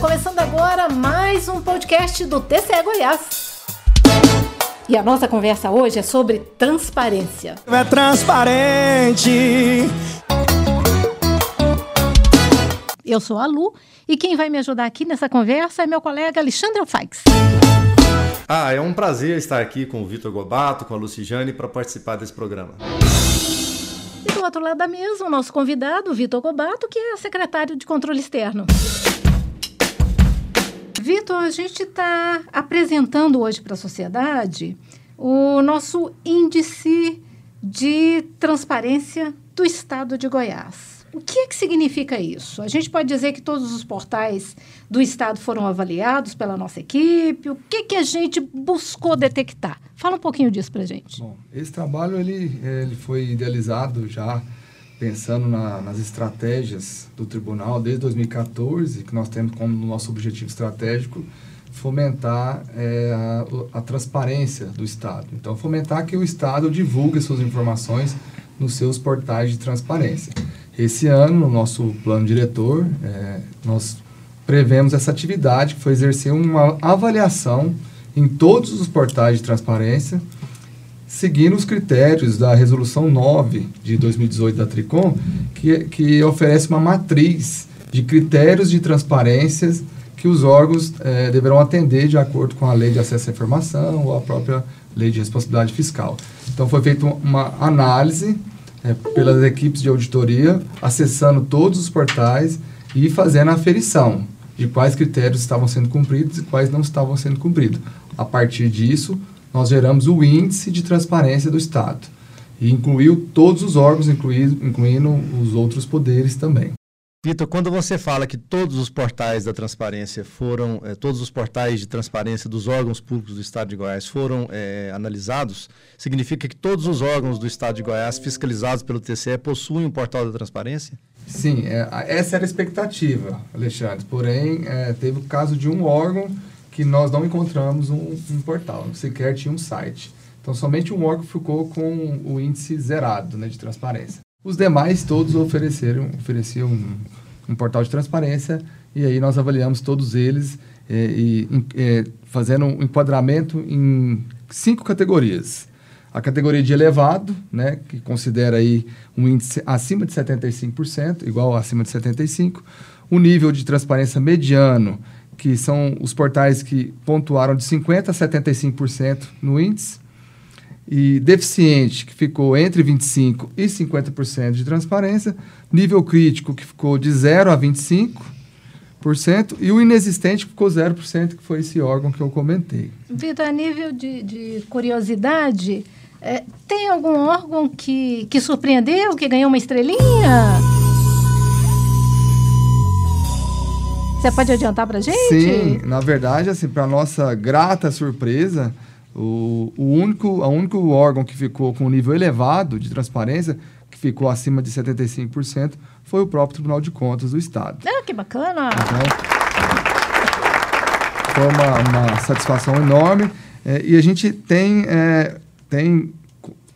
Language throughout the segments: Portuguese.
começando agora mais um podcast do TCE Goiás. E a nossa conversa hoje é sobre transparência. É transparente. Eu sou a Lu e quem vai me ajudar aqui nessa conversa é meu colega Alexandre Alfaix. Ah, é um prazer estar aqui com o Vitor Gobato, com a Lucijane, para participar desse programa. E do outro lado da mesa, o nosso convidado, Vitor Gobato, que é secretário de Controle Externo. Vitor, a gente está apresentando hoje para a sociedade o nosso índice de transparência do estado de Goiás. O que, é que significa isso? A gente pode dizer que todos os portais do Estado foram avaliados pela nossa equipe? O que, que a gente buscou detectar? Fala um pouquinho disso para a gente. Bom, esse trabalho ele, ele foi idealizado já pensando na, nas estratégias do tribunal desde 2014, que nós temos como nosso objetivo estratégico fomentar é, a, a, transparência do Estado. Então, fomentar que o Estado divulgue suas informações nos seus portais de transparência. Esse ano, no nosso plano diretor, é, nós prevemos essa atividade, que foi exercer uma avaliação em todos os portais de transparência, seguindo os critérios da Resolução 9 de 2018 da TRICOM, que, que oferece uma matriz de critérios de transparência que os órgãos é, deverão atender de acordo com a Lei de Acesso à Informação ou a própria Lei de Responsabilidade Fiscal. Então, foi feita uma análise é, pelas equipes de auditoria, acessando todos os portais e fazendo a aferição de quais critérios estavam sendo cumpridos e quais não estavam sendo cumpridos. A partir disso, nós geramos o índice de transparência do Estado e incluiu todos os órgãos, incluindo, incluindo os outros poderes também. Vitor, quando você fala que todos os portais da transparência foram, eh, todos os portais de transparência dos órgãos públicos do Estado de Goiás foram eh, analisados, significa que todos os órgãos do Estado de Goiás fiscalizados pelo TCE possuem um portal da transparência? Sim, é, essa era a expectativa, Alexandre. Porém, é, teve o caso de um órgão que nós não encontramos um, um, portal, sequer tinha um site. Então, somente um órgão ficou com o índice zerado né, de transparência. Os demais todos ofereceram, ofereciam um, um portal de transparência e aí nós avaliamos todos eles é, e é, fazendo um enquadramento em cinco categorias. A categoria de elevado, né, que considera aí um índice acima de 75%, igual acima de 75%. O nível de transparência mediano, que são os portais que pontuaram de 50% a 75% no índice e deficiente, que ficou entre 25% e 50% de transparência, nível crítico, que ficou de 0% a 25%, e o inexistente, que ficou 0%, que foi esse órgão que eu comentei. Vitor, a nível de, de curiosidade, é, tem algum órgão que, que surpreendeu, que ganhou uma estrelinha? Você pode adiantar para gente? Sim, na verdade, assim, para nossa grata surpresa, o, o único, o único órgão que ficou com um nível elevado de transparência, que ficou acima de 75%, foi o próprio Tribunal de Contas do Estado. Ah, que bacana! Então, foi uma, uma satisfação enorme. É, e a gente tem, é, tem.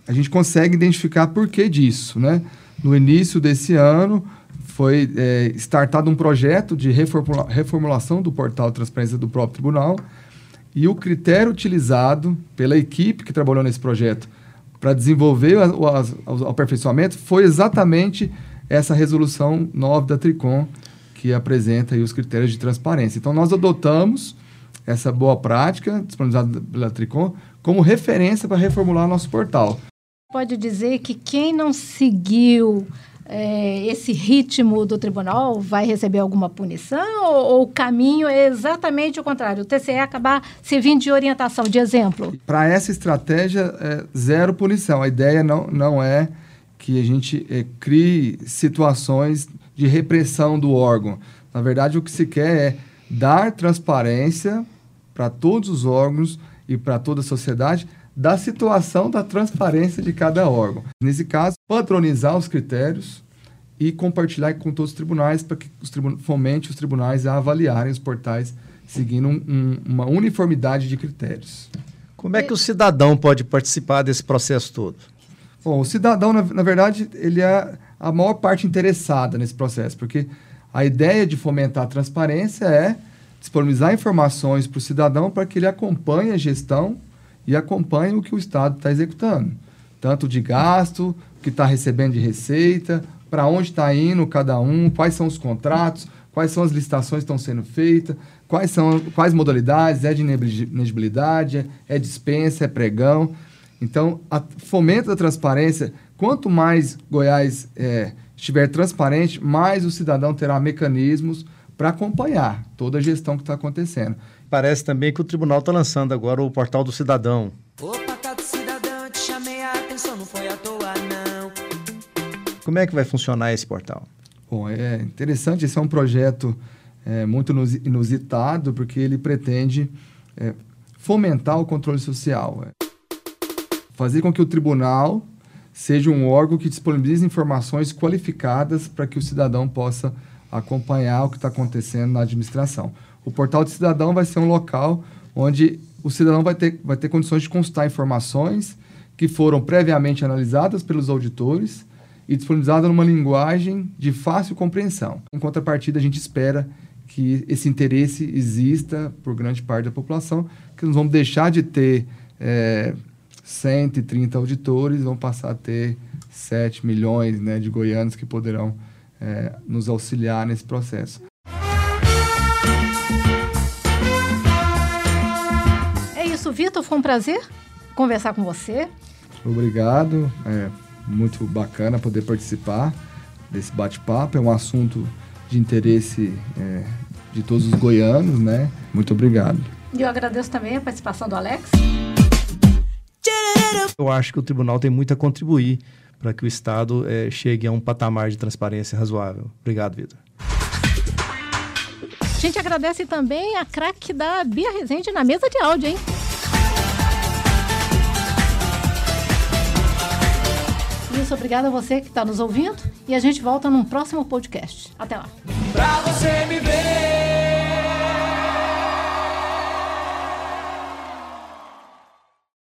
A gente consegue identificar por que disso, né? No início desse ano, foi é, startado um projeto de reformula, reformulação do portal de transparência do próprio tribunal, e o critério utilizado pela equipe que trabalhou nesse projeto para desenvolver o, o, aperfeiçoamento foi exatamente essa resolução 9 da Tricom, que apresenta os critérios de transparência. Então, nós adotamos essa boa prática disponibilizada pela Tricom como referência para reformular nosso portal. Pode dizer que quem não seguiu é, esse ritmo do tribunal vai receber alguma punição ou, ou, o caminho é exatamente o contrário? O TCE acabar servindo de orientação, de exemplo? Para essa estratégia, é zero punição. A ideia não, não é que a gente é, crie situações de repressão do órgão. Na verdade, o que se quer é dar transparência para todos os órgãos e para toda a sociedade da situação da transparência de cada órgão. Nesse caso, padronizar os critérios e compartilhar com todos os tribunais para que os tribun fomente os tribunais a avaliarem os portais seguindo um, um, uma uniformidade de critérios. Como é que o cidadão pode participar desse processo todo? Bom, o cidadão, na, na verdade, ele é a maior parte interessada nesse processo, porque a ideia de fomentar a transparência é disponibilizar informações para o cidadão para que ele acompanhe a gestão e acompanhe o que o Estado está executando. Tanto de gasto, que está recebendo de receita, para onde está indo cada um, quais são os contratos, quais são as licitações que estão sendo feitas, quais são quais modalidades, é de inegibilidade, é, é dispensa, é pregão. Então, a, fomento da transparência, quanto mais Goiás é, estiver transparente, mais o cidadão terá mecanismos para acompanhar toda a gestão que está acontecendo. Parece também que o tribunal está lançando agora o portal do cidadão. Opa, tá do cidadão, te chamei a atenção, não foi à toa, não. Como é que vai funcionar esse portal? Bom, é interessante, esse é um projeto é, muito inusitado, porque ele pretende é, fomentar o controle social. É. Fazer com que o tribunal seja um órgão que disponibilize informações qualificadas para que o cidadão possa acompanhar o que está acontecendo na administração. O portal de cidadão vai ser um local onde o cidadão vai ter, vai ter condições de consultar informações que foram previamente analisadas pelos auditores e disponibilizada numa linguagem de fácil compreensão. Em contrapartida, a gente espera que esse interesse exista por grande parte da população, que nós vamos deixar de ter é, 130 auditores, vamos passar a ter 7 milhões né, de goianos que poderão é, nos auxiliar nesse processo. É isso, Vitor. Foi um prazer conversar com você. Obrigado. É, muito bacana poder participar desse bate-papo. É um assunto de interesse é, de todos os goianos, né? Muito obrigado. E eu agradeço também a participação do Alex. Eu acho que o tribunal tem muito a contribuir para que o Estado é, chegue a um patamar de transparência razoável. Obrigado, Vitor. A gente agradece também a craque da Bia Rezende na mesa de áudio, hein? Isso, obrigada a você que está nos ouvindo e a gente volta num próximo podcast. Até lá. Pra você me ver.